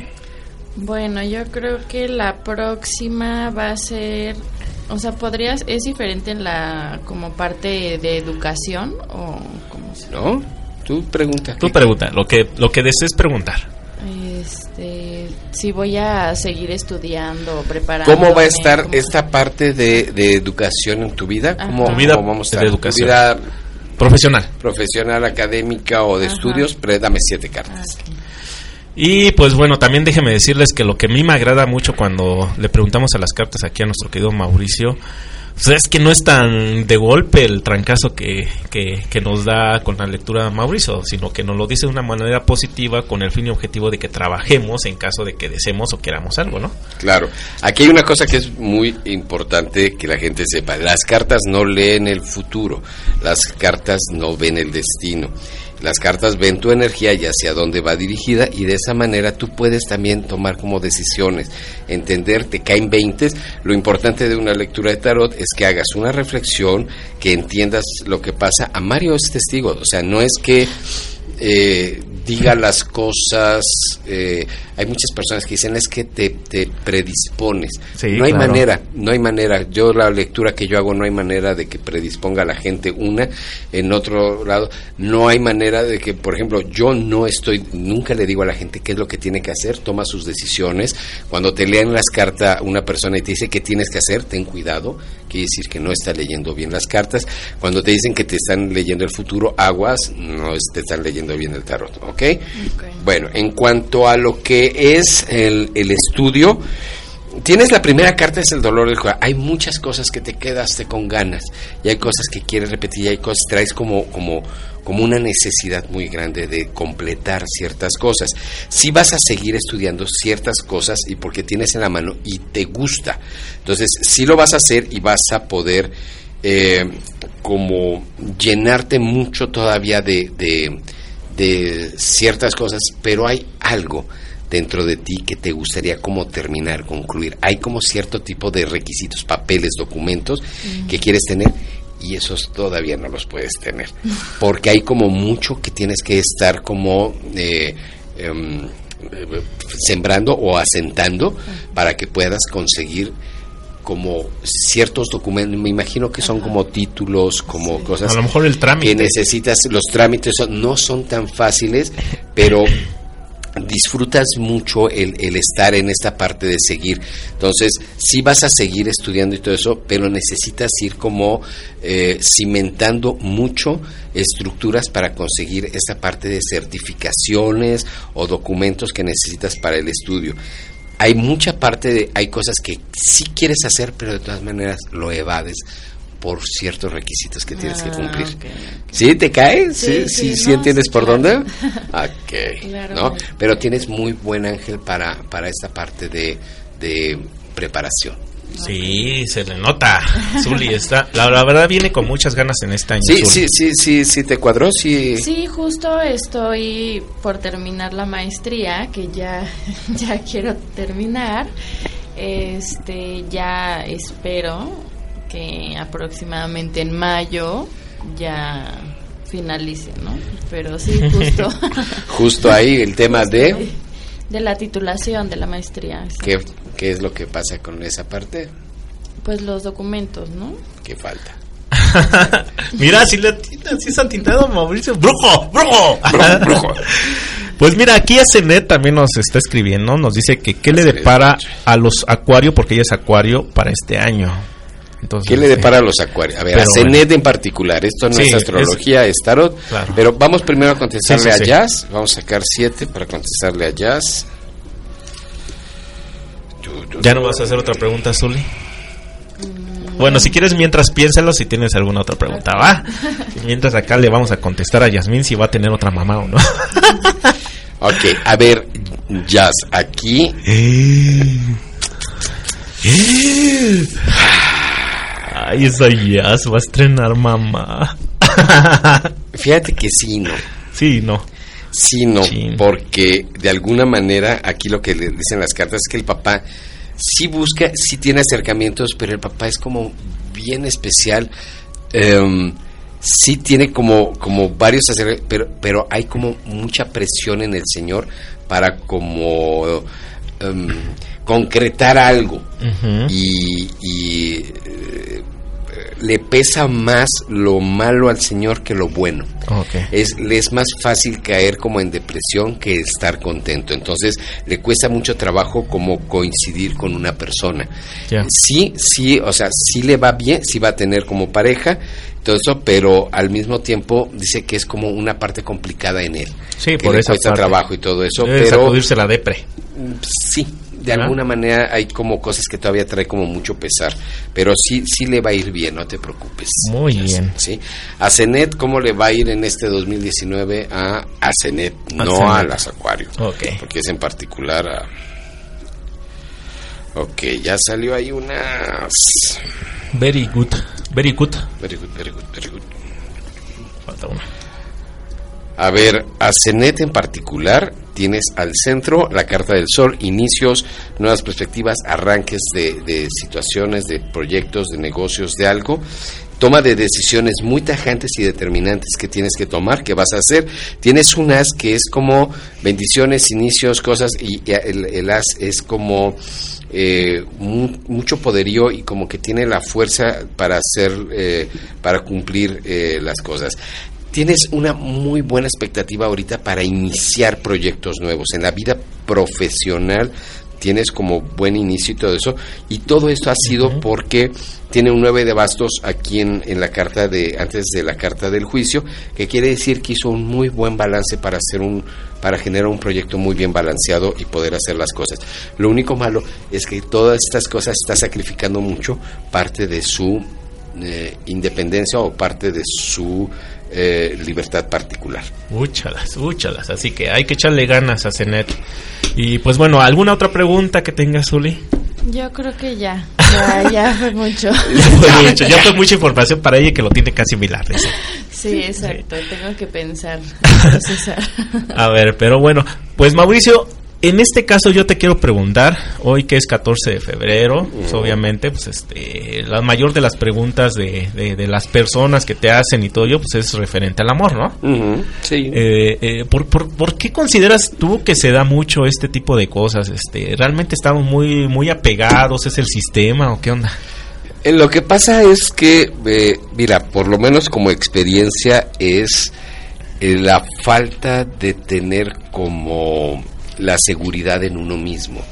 Bueno, yo creo que la próxima va a ser, o sea, podrías, es diferente en la como parte de educación o cómo se, ¿No? Tú pregunta. Tú pregunta, lo que, lo que desees preguntar. Este, si voy a seguir estudiando, o preparando. ¿Cómo va a estar esta parte de, de educación en tu vida? ¿Cómo. Tu vida cómo vamos a de estar? educación. Tu vida Profesional. profesional, académica o de Ajá. estudios, pero dame siete cartas. Y pues bueno, también déjenme decirles que lo que a mí me agrada mucho cuando le preguntamos a las cartas aquí a nuestro querido Mauricio, pues es que no es tan de golpe el trancazo que, que, que nos da con la lectura Mauricio, sino que nos lo dice de una manera positiva con el fin y objetivo de que trabajemos en caso de que deseemos o queramos algo, ¿no? Claro. Aquí hay una cosa que es muy importante que la gente sepa. Las cartas no leen el futuro. Las cartas no ven el destino. Las cartas ven tu energía y hacia dónde va dirigida y de esa manera tú puedes también tomar como decisiones, entender, te caen veintes. Lo importante de una lectura de tarot es que hagas una reflexión, que entiendas lo que pasa. A Mario es testigo, o sea, no es que eh, diga las cosas. eh, hay muchas personas que dicen es que te, te predispones. Sí, no hay claro. manera, no hay manera. Yo la lectura que yo hago no hay manera de que predisponga a la gente una. En otro lado, no hay manera de que, por ejemplo, yo no estoy, nunca le digo a la gente qué es lo que tiene que hacer, toma sus decisiones. Cuando te leen las cartas una persona y te dice qué tienes que hacer, ten cuidado. Quiere decir que no está leyendo bien las cartas. Cuando te dicen que te están leyendo el futuro, aguas, no te están leyendo bien el tarot, ¿ok? Bueno, en cuanto a lo que es el, el estudio, Tienes la primera carta, es el dolor del corazón. Hay muchas cosas que te quedaste con ganas y hay cosas que quieres repetir y hay cosas, traes como, como, como una necesidad muy grande de completar ciertas cosas. Si vas a seguir estudiando ciertas cosas y porque tienes en la mano y te gusta, entonces sí lo vas a hacer y vas a poder eh, como llenarte mucho todavía de, de, de ciertas cosas, pero hay algo dentro de ti que te gustaría como terminar, concluir. Hay como cierto tipo de requisitos, papeles, documentos que quieres tener y esos todavía no los puedes tener. Porque hay como mucho que tienes que estar como eh, em, eh, sembrando o asentando para que puedas conseguir como ciertos documentos, me imagino que son como títulos, como cosas A lo mejor el trámite. que necesitas, los trámites son- no son tan fáciles, pero disfrutas mucho el, el estar en esta parte de seguir. Entonces, sí vas a seguir estudiando y todo eso, pero necesitas ir como eh, cimentando mucho estructuras para conseguir esta parte de certificaciones o documentos que necesitas para el estudio. Hay mucha parte de, hay cosas que sí quieres hacer, pero de todas maneras lo evades por ciertos requisitos que tienes que Ah, cumplir. ok, ok. ¿Sí? ¿Te cae? ¿Sí? Sí, ¿Sí, sí, sí no, entiendes sí, por claro. dónde? Ok, Claro. ¿no? Pero tienes muy buen ángel para, para esta parte de, de preparación. Sí, se le nota. Zuli está. La, la verdad viene con muchas ganas en este año. Sí, Zuli. sí, sí, sí, sí, te cuadró, sí. Sí, justo estoy por terminar la maestría, que ya, ya quiero terminar. Este, ya espero que aproximadamente en mayo ya finalice, ¿no? Pero sí, justo Justo ahí el tema de de la titulación de la maestría. sí. qué, qué es lo que pasa con esa parte Pues los documentos, ¿no? que falta. Mira, si le si es atintado Mauricio. ¡Brujo! ¡Brujo! brujo. Pues mira, aquí Cenet también nos está escribiendo. Nos dice que qué le Acenet. depara a los acuario, porque ella es acuario, para este año. Entonces, ¿Qué le sí. depara a los acuarios? A ver, Pero a Cenet en particular. Esto no Sí, es astrología, es, tarot. Claro. Pero vamos primero a contestarle Sí, sí, a sí. Jazz. Vamos a sacar siete para contestarle a Jazz. ¿Ya no vas a hacer otra pregunta, Zuli? Bueno, si quieres, mientras piénsalo si tienes alguna otra pregunta, ¿va? Mientras acá le vamos a contestar a Yasmín si va a tener otra mamá o no. Ok, a ver, Jazz, aquí Ay, esa Yas va a estrenar mamá. Fíjate que sí, no. Sí, no. Sí, no. Porque de alguna manera aquí lo que le dicen las cartas es que el papá sí busca, sí tiene acercamientos, pero el papá es como bien especial. em, sí tiene como, como varios acercamientos, pero, pero hay como mucha presión en el señor para como em, concretar algo y, y, eh, le pesa más lo malo al señor que lo bueno es, le es más fácil caer como en depresión que estar contento. Entonces le cuesta mucho trabajo como coincidir con una persona. Sí, sí, o sea, sí le va bien, sí va a tener como pareja, todo eso, pero al mismo tiempo dice que es como una parte complicada en él. Sí, que por le esa cuesta parte. trabajo y todo eso, Debe pero sacudirse la depre. sí, de alguna manera hay como cosas que todavía trae como mucho pesar, pero sí, sí le va a ir bien, no te preocupes. Muy bien. ¿sí? A Cenet, ¿cómo le va a ir en este 2019 a, a Cenet? A No Cenet. a las Acuario. Porque es en particular a... Ok, ya salió ahí unas... Very good. Very good. Very good, very good, very good. Falta una. A ver, a Cenet en particular tienes al centro la carta del sol, inicios, nuevas perspectivas, arranques de, situaciones, de proyectos, de negocios, de algo. toma de decisiones muy tajantes y determinantes que tienes que tomar, que vas a hacer. Tienes un as que es como bendiciones, inicios, cosas, y el, as es como eh, mu- mucho poderío y como que tiene la fuerza para hacer, eh, para cumplir eh, las cosas. Tienes una muy buena expectativa ahorita para iniciar proyectos nuevos en la vida profesional. Tienes como buen inicio y todo eso. Y todo esto ha sido porque tiene un 9 de bastos aquí en, en la carta de, antes de la carta del juicio, que quiere decir que hizo un muy buen balance para hacer un, para generar un proyecto muy bien balanceado y poder hacer las cosas. Lo único malo es que todas estas cosas está sacrificando mucho parte de su eh, independencia o parte de su eh, libertad particular. Úchalas, úchalas. Así que hay que echarle ganas a Cenet. Y pues bueno, ¿alguna otra pregunta que tengas, Uli? Yo creo que ya. Ya, ya fue mucho. Ya fue mucho, ya fue mucha información para ella que lo tiene casi milar. dice. Sí, exacto. Tengo que pensar, procesar. A ver, pero bueno, pues Mauricio, en este caso yo te quiero preguntar, hoy que es 14 de febrero, pues obviamente, pues este, la mayor de las preguntas de, de, de las personas que te hacen y todo ello, pues es referente al amor, ¿no? Sí. Eh, eh, ¿por, por, por qué consideras tú que se da mucho este tipo de cosas? Este, ¿Realmente estamos muy, muy apegados? ¿Es el sistema o qué onda? Eh, Lo que pasa es que, eh, mira, por lo menos como experiencia es eh, la falta de tener como la seguridad en uno mismo.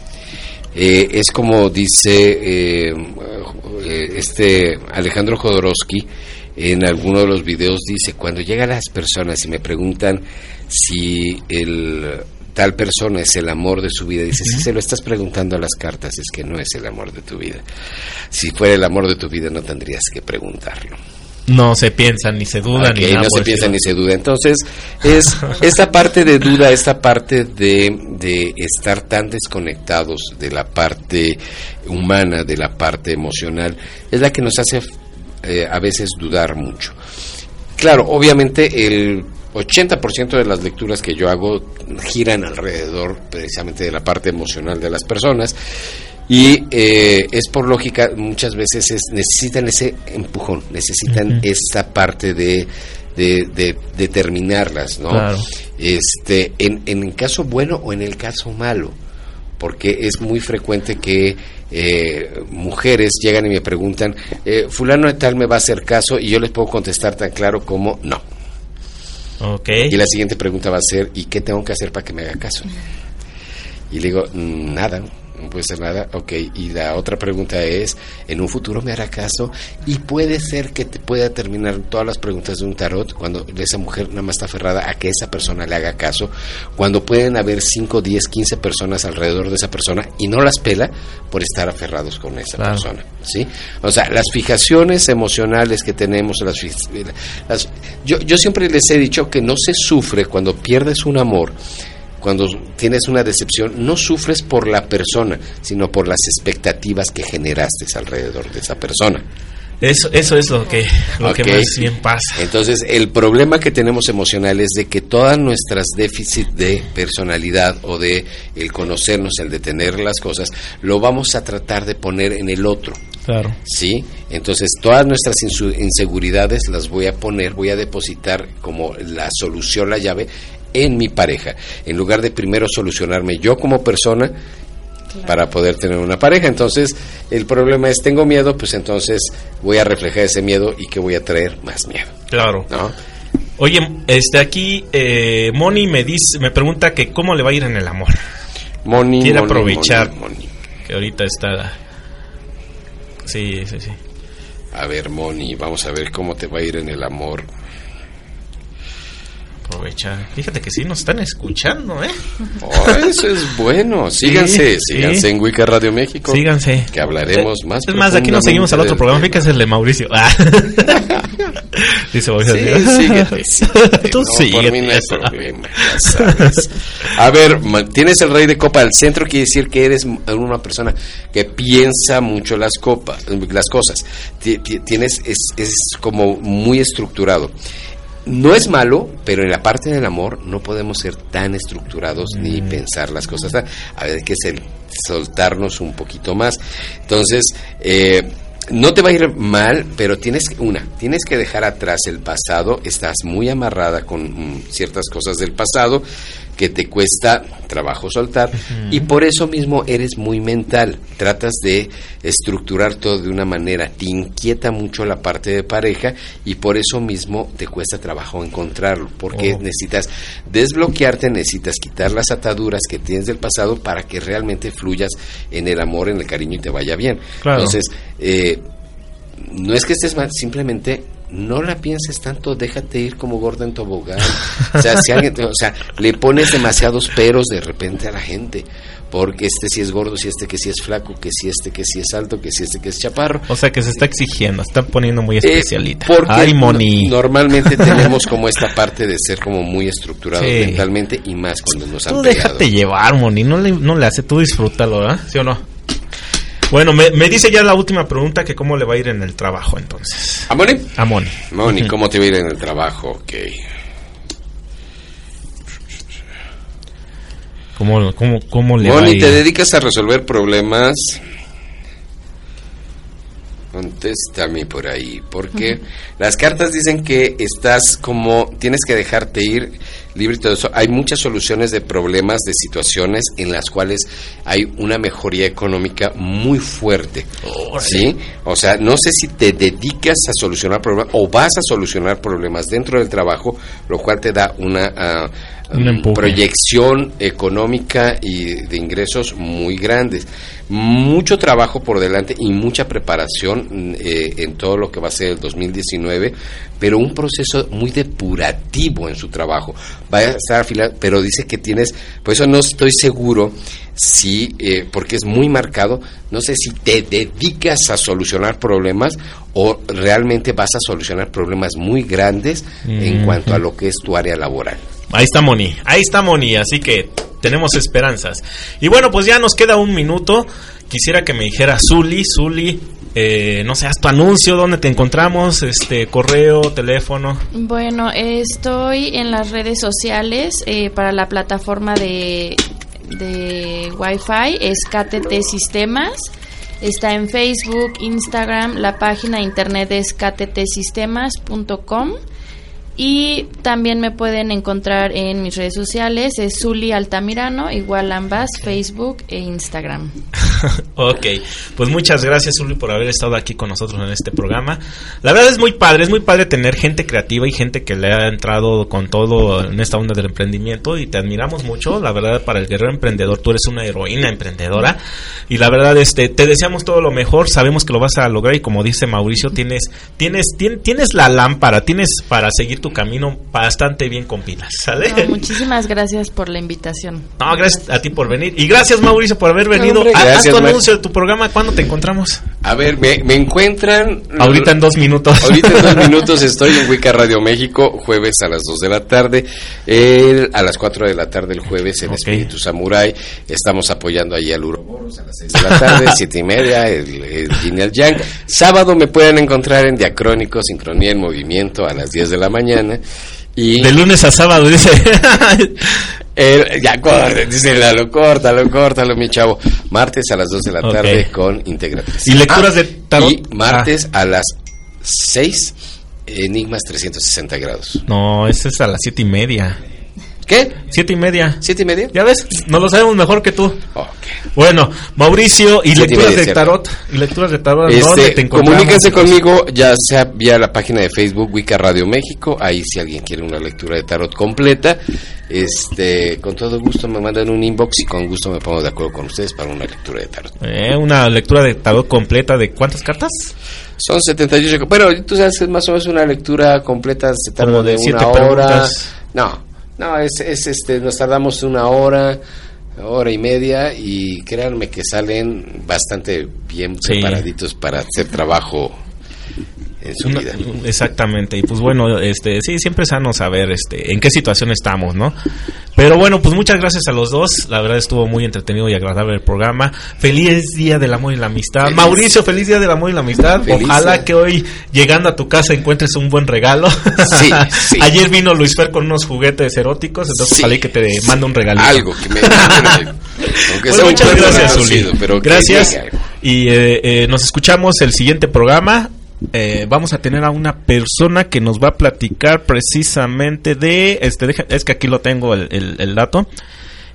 Eh, es como dice eh, eh, este Alejandro Jodorowsky en alguno de los videos dice cuando llegan las personas y me preguntan si el tal persona es el amor de su vida dice si se lo estás preguntando a las cartas es que no es el amor de tu vida. Si fuera el amor de tu vida no tendrías que preguntarlo No se piensan ni se dudan Ok, ni nada no se piensa ni se duda. Entonces, es esta parte de duda, esta parte de, de estar tan desconectados de la parte humana, de la parte emocional, es la que nos hace eh, a veces dudar mucho. Claro, obviamente el 80% de las lecturas que yo hago giran alrededor precisamente de la parte emocional de las personas y eh, es por lógica, muchas veces es, necesitan ese empujón, necesitan Ujú. esta parte de, de, de determinarlas, ¿no? Claro. Este, en, en el caso bueno o en el caso malo, porque es muy frecuente que eh, mujeres llegan y me preguntan, eh, fulano de tal me va a hacer caso y yo les puedo contestar tan claro como no. Ok. Y la siguiente pregunta va a ser, ¿y qué tengo que hacer para que me haga caso? Y le digo, "Mm, nada, no puede ser nada. Ok, y la otra pregunta es, ¿en un futuro me hará caso? Y puede ser que te pueda terminar todas las preguntas de un tarot cuando esa mujer nada más está aferrada a que esa persona le haga caso, cuando pueden haber 5, 10, 15 personas alrededor de esa persona y no las pela por estar aferrados con esa Claro. persona. ¿sí? O sea, las fijaciones emocionales que tenemos, las, las- yo, yo siempre les he dicho que no se sufre cuando pierdes un amor, cuando tienes una decepción, no sufres por la persona, sino por las expectativas que generaste alrededor de esa persona. Eso, eso es lo que, lo que más bien pasa. Entonces, el problema que tenemos emocional es de que todas nuestras déficits de personalidad o de el conocernos, el de tener las cosas, lo vamos a tratar de poner en el otro. Claro. ¿sí? Entonces, todas nuestras inseguridades las voy a poner, voy a depositar como la solución, la llave, en mi pareja. En lugar de primero solucionarme yo como persona para poder tener una pareja. Entonces, el problema es, tengo miedo, pues entonces voy a reflejar ese miedo y que voy a traer más miedo, Claro. ¿no? Oye, este aquí eh, Moni me dice, me pregunta que cómo le va a ir en el amor. Moni, Quiere Moni, aprovechar. Moni, Moni. Que ahorita está. Sí, sí, sí. A ver, Moni, vamos a ver cómo te va a ir en el amor. Aprovechar. Fíjate que sí nos están escuchando, ¿eh? Oh, eso es bueno. Síganse, sí. síganse en Wicca Radio México. Síganse. Que hablaremos Eh, más Es más, aquí nos seguimos al otro programa. Fíjate el de Mauricio. Ah. Dice Mauricio. Sí, síguete, síguete, Tú no, por mí no hay problema, ya sabes. A ver, tienes el rey de copa al centro, quiere decir que eres una persona que piensa mucho las copas, las cosas. Ti- ti- Tienes, es, es como muy estructurado. No es malo, pero en la parte del amor no podemos ser tan estructurados ni pensar las cosas. tan- A ver, hay que ser- soltarnos un poquito más. Entonces, eh, no te va a ir mal, pero tienes que- una, tienes que dejar atrás el pasado, estás muy amarrada con mm, ciertas cosas del pasado que te cuesta trabajo soltar y por eso mismo eres muy mental, tratas de estructurar todo de una manera, te inquieta mucho la parte de pareja y por eso mismo te cuesta trabajo encontrarlo, porque Oh. necesitas desbloquearte, necesitas quitar las ataduras que tienes del pasado para que realmente fluyas en el amor, en el cariño y te vaya bien. Claro. Entonces, eh, no es que estés mal, simplemente no la pienses tanto, déjate ir como gorda en tobogán. O sea, si alguien, o sea, le pones demasiados peros de repente a la gente, porque este sí es gordo, si este que sí es flaco, que si este que sí es alto, que si este que es chaparro. O sea que se está exigiendo, se está poniendo muy Eh, especialita. porque Ay, Moni. no- normalmente tenemos como esta parte de ser como muy estructurados Sí. mentalmente y más cuando nos han Tú pegado. déjate llevar, Moni, no le, no le hace, tú disfrútalo, ¿verdad? ¿Sí o no? Bueno, me, me dice ya la última pregunta que cómo le va a ir en el trabajo entonces. ¿A Moni? A Moni. Moni, ¿cómo te va a ir en el trabajo? Ok. ¿Cómo, cómo, cómo le va a Moni, ir? ¿te dedicas a resolver problemas? Contéstame por ahí, porque las cartas dicen que estás como, tienes que dejarte ir libre y todo eso. Hay muchas soluciones de problemas, de situaciones en las cuales hay una mejoría económica muy fuerte. ¿Sí? O sea, no sé si te dedicas a solucionar problemas o vas a solucionar problemas dentro del trabajo, lo cual te da una Un empuje. Proyección económica y de ingresos muy grandes. Mucho trabajo por delante y mucha preparación mm, eh, en todo lo que va a ser el 2019, pero un proceso muy depurativo en su trabajo. Va a estar afilado, pero dice que tienes, por eso no estoy seguro si, eh, porque es muy marcado, no sé si te dedicas a solucionar problemas o realmente vas a solucionar problemas muy grandes en cuanto a lo que es tu área laboral. Ahí está Moni, ahí está Moni, así que tenemos esperanzas. Y bueno, pues ya nos queda un minuto. Quisiera que me dijera Zuli, Zuli, eh, no sé, haz tu anuncio, dónde te encontramos, este, correo, teléfono. Bueno, estoy en las redes sociales eh, para la plataforma de, de Wi-Fi, es KTT Sistemas. Está en Facebook, Instagram, la página de internet es kttsistemas.com y también me pueden encontrar en mis redes sociales, es Zuli Altamirano, igual ambas, Facebook e Instagram. ok, pues muchas gracias Zuli por haber estado aquí con nosotros en este programa. La verdad es muy padre, es muy padre tener gente creativa y gente que le ha entrado con todo en esta onda del emprendimiento y te admiramos mucho. La verdad, para el guerrero emprendedor, tú eres una heroína emprendedora y la verdad, este, te deseamos todo lo mejor. Sabemos que lo vas a lograr y como dice Mauricio, tienes, tienes, tien- tienes la lámpara, tienes para seguir tu camino bastante bien con pilas, ¿sale? No, muchísimas gracias por la invitación. No, gracias a ti por venir. Y gracias, Mauricio, por haber venido. hombre, Haz- tu Mar- anuncio de tu programa. ¿Cuándo te encontramos? A ver, me, me encuentran... Ahorita en dos minutos. Ahorita en dos minutos estoy en Wicca Radio México, jueves a las 2 de la tarde, el- a las 4 de la tarde el jueves en. Espíritu Samurai, estamos apoyando ahí al Uroboros a las 6 de la tarde, 7 y media, el, el Yang. Sábado me pueden encontrar en Diacrónico, Sincronía en Movimiento a las 10 de la mañana. Y De lunes a sábado, dice. el- ya corre, dice Lalo, córtalo, córtalo, mi chavo. Martes a las 2 de la tarde con Integra 3. ¿Y lecturas de tarot? Ah. Y martes a las 6, Enigmas 360 grados. no, ese es a las siete y media. ¿Qué? Siete y media. ¿Siete y media? ¿Ya ves? No lo sabemos mejor que tú. Bueno, Mauricio, y Siete y lecturas media, de tarot. Y lecturas de tarot. ¿dónde Este, te encontramos? comuníquense conmigo, ya sea vía la página de Facebook Wicca Radio México, ahí si alguien quiere una lectura de tarot completa, este, con todo gusto me mandan un inbox y con gusto me pongo de acuerdo con ustedes para una lectura de tarot. Eh, una lectura de tarot completa de cuántas cartas? Son 78, bueno, tú sabes, es más o menos una lectura completa, se tarda Como de de, siete una hora. preguntas. No, no, es, es este, nos tardamos una hora, hora y media y créanme que salen bastante bien Sí. preparaditos para hacer trabajo en su Una- vida. exactamente y pues bueno este sí siempre es sano saber este en qué situación estamos no pero bueno pues muchas gracias a los dos la verdad estuvo muy entretenido y agradable el programa feliz día del amor y la amistad Feliz. Mauricio feliz día del amor y la amistad Feliz ojalá que hoy llegando a tu casa encuentres un buen regalo Sí, sí. ayer vino Luis Fer con unos juguetes eróticos entonces Sí. ojalá que te mande un regalito Algo que me... aunque Bueno, sea un muchas gracias, Uli. pero Gracias. Y eh, eh, nos escuchamos el siguiente programa. Eh, vamos a tener a una persona que nos va a platicar precisamente de este deja- es que aquí lo tengo el, el- dato.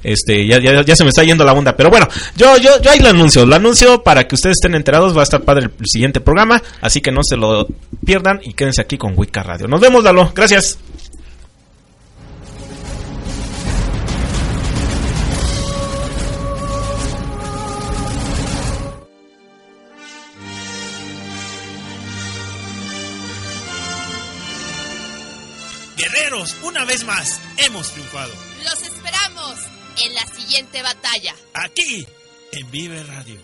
Este ya, ya, ya se me está yendo la onda pero bueno yo yo yo ahí lo anuncio lo anuncio para que ustedes estén enterados va a estar padre el, siguiente programa así que no se lo pierdan y quédense aquí con Wicca Radio. Nos vemos Lalo gracias guerreros, una vez más hemos triunfado. Los esperamos en la siguiente batalla. Aquí, en Vive Radio.